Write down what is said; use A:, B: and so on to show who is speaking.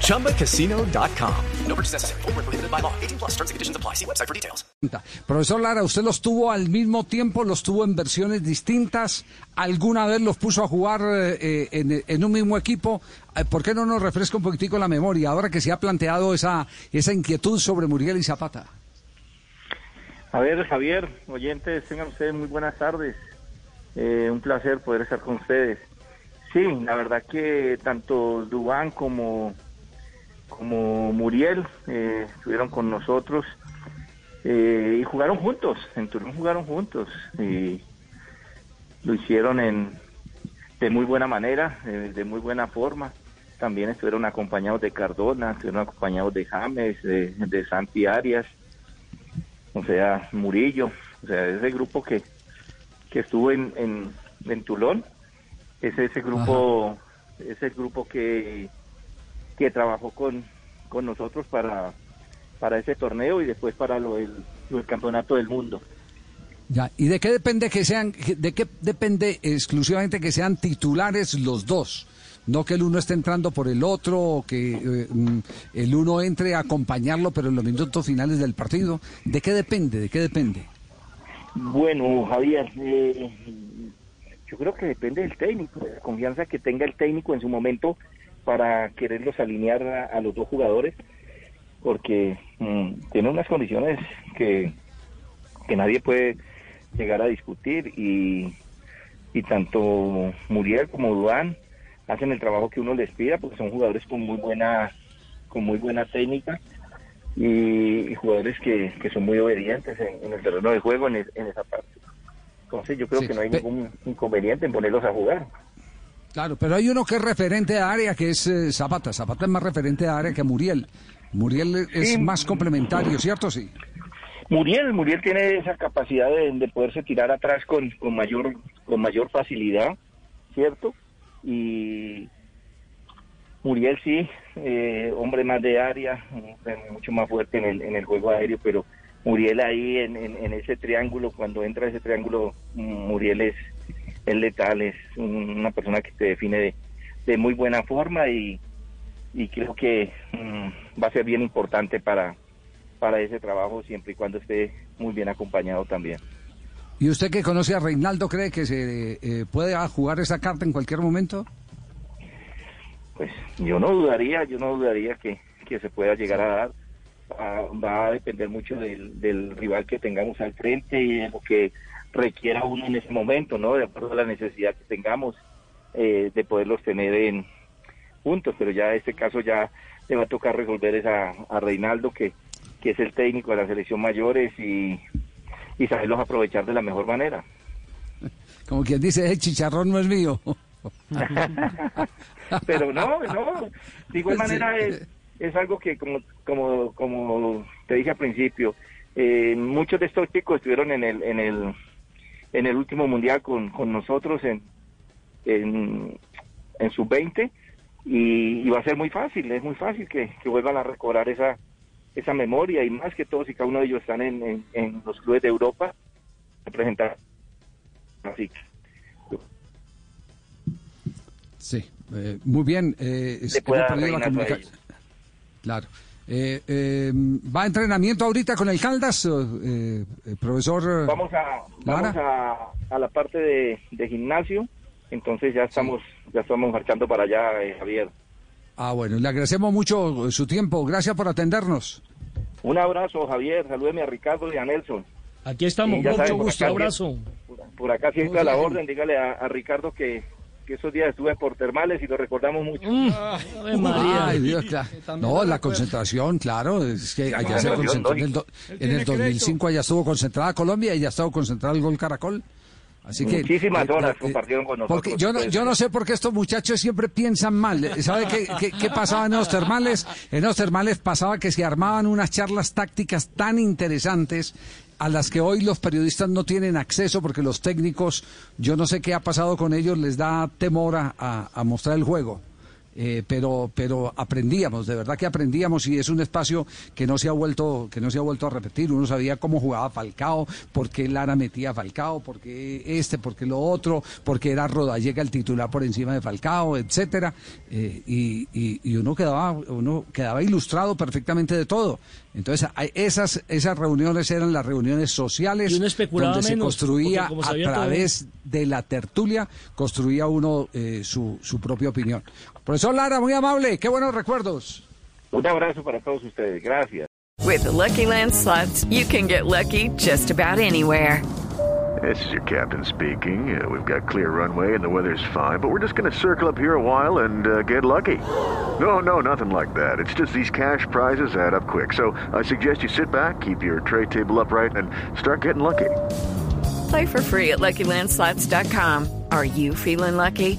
A: ChumbaCasino.com. No purchase necessary. Full prohibited by law. 18 plus terms and conditions apply. See website for details.
B: Profesor Lara, ¿usted los tuvo al mismo tiempo? ¿Los tuvo en versiones distintas? ¿Alguna vez los puso a jugar eh, en, en, un mismo equipo? Eh, ¿Por qué no nos refresca un poquitico la memoria ahora que se ha planteado esa, esa inquietud sobre Muriel y Zapata?
C: A ver, Javier, oyentes, tengan ustedes muy buenas tardes. Eh, un placer poder estar con ustedes. Sí, la verdad que tanto Dubán como, como Muriel eh, estuvieron con nosotros eh, y jugaron juntos. En Turón jugaron juntos y lo hicieron en, de muy buena manera, de muy buena forma. También estuvieron acompañados de Cardona, estuvieron acompañados de James, de, de Santi Arias o sea, Murillo, o sea, ese grupo que, que estuvo en, en, en Tulón, es ese grupo, ese grupo que, que trabajó con, con nosotros para, para ese torneo y después para lo del, el campeonato del mundo.
B: Ya, ¿y de qué depende que sean, de qué depende exclusivamente que sean titulares los dos? no que el uno esté entrando por el otro o que eh, mm, el uno entre a acompañarlo, pero en los minutos finales del partido. ¿De qué depende? ¿De qué depende?
C: Bueno, Javier, eh, yo creo que depende del técnico, de la confianza que tenga el técnico en su momento para quererlos alinear a, los dos jugadores, porque mm, tiene unas condiciones que, que nadie puede llegar a discutir y, y tanto Muriel como Duan hacen el trabajo que uno les pida porque son jugadores con muy buena con muy buena técnica y, jugadores que, son muy obedientes en, el terreno de juego en, esa parte. Entonces yo creo que no hay ningún inconveniente en ponerlos a jugar.
B: Claro, pero hay uno que es referente a área, que es eh, Zapata. Zapata es más referente a área que Muriel. Muriel es más complementario, ¿cierto? Sí.
C: Muriel, Muriel tiene esa capacidad de, de poderse tirar atrás con, con mayor con mayor facilidad, ¿cierto? y Muriel sí, eh, hombre más de área, mucho más fuerte en el, en el juego aéreo, pero Muriel ahí en, en, ese triángulo, cuando entra ese triángulo, Muriel es, es letal, es una persona que te define de, de muy buena forma y, y creo que mm, va a ser bien importante para, para ese trabajo siempre y cuando esté muy bien acompañado también.
B: ¿Y usted que conoce a Reinaldo cree que se eh, puede jugar esa carta en cualquier momento?
C: Pues yo no dudaría, yo no dudaría que, se pueda llegar a dar. Va, a depender mucho del, rival que tengamos al frente y de lo que requiera uno en ese momento, ¿no? De acuerdo a la necesidad que tengamos eh, de poderlos tener en juntos, pero ya en este caso ya le va a tocar resolver esa, a Reinaldo, que, que es el técnico de la selección mayores y y saberlos aprovechar de la mejor manera.
B: Como quien dice, el chicharrón no es mío.
C: Pero no, no, de igual manera es, es algo que como, como, como te dije al principio, eh, muchos de estos chicos estuvieron en el, en el, en el último mundial con, con nosotros en, en, en sub-20 y, va a ser muy fácil, es muy fácil que, que vuelvan a recobrar esa, esa memoria y más que todos y cada uno de ellos están en, en, los clubes de Europa representar así
B: sí eh, muy bien eh, la claro eh, eh, ¿Va a entrenamiento ahorita con el Caldas, eh, profesor?
C: Vamos a vamos a, a, la parte de, de, gimnasio, entonces ya estamos ya estamos marchando para allá, Javier.
B: Ah, bueno, le agradecemos mucho su tiempo. Gracias por atendernos.
C: Un abrazo, Javier. Salúdeme a Ricardo y a Nelson.
D: Aquí estamos, mucho gusto, abrazo.
C: Por, acá siempre a la orden, dígale a, Ricardo que, esos días estuve por termales y lo recordamos mucho. Mm.
B: Ay, Dios, No, la concentración, claro, es que allá se concentró en el, en el 2005, allá estuvo concentrada Colombia y ya estuvo concentrado el gol Caracol. Así que,
C: Muchísimas eh, horas eh, compartieron con nosotros.
B: Porque yo no, yo no sé por qué estos muchachos siempre piensan mal. ¿Sabe qué, qué, pasaba en los termales? En los termales pasaba que se armaban unas charlas tácticas tan interesantes a las que hoy los periodistas no tienen acceso porque los técnicos, yo no sé qué ha pasado con ellos, les da temor a mostrar el juego. Eh, pero pero aprendíamos de verdad que aprendíamos y es un espacio que no se ha vuelto que no se ha vuelto a repetir. Uno sabía cómo jugaba Falcao por qué Lara metía a Falcao por qué este por qué lo otro por qué era Rodallega el titular por encima de Falcao etcétera. Eh, y, y, uno quedaba uno quedaba ilustrado perfectamente de todo. Entonces esas esas reuniones eran las reuniones sociales donde se construía a través de la tertulia construía uno eh, su, su propia opinión Profesor Lara, muy amable, qué buenos recuerdos.
C: Un abrazo para todos ustedes, gracias.
E: With the Lucky Land slots, you can get lucky just about anywhere.
F: This is your captain speaking. Uh, we've got clear runway and the weather's fine, but we're just going to circle up here a while and uh, get lucky. No, no, nothing like that. It's just these cash prizes add up quick. So I suggest you sit back, keep your tray table upright, and start getting lucky.
E: Play for free at LuckyLandSlots.com. Are you feeling lucky?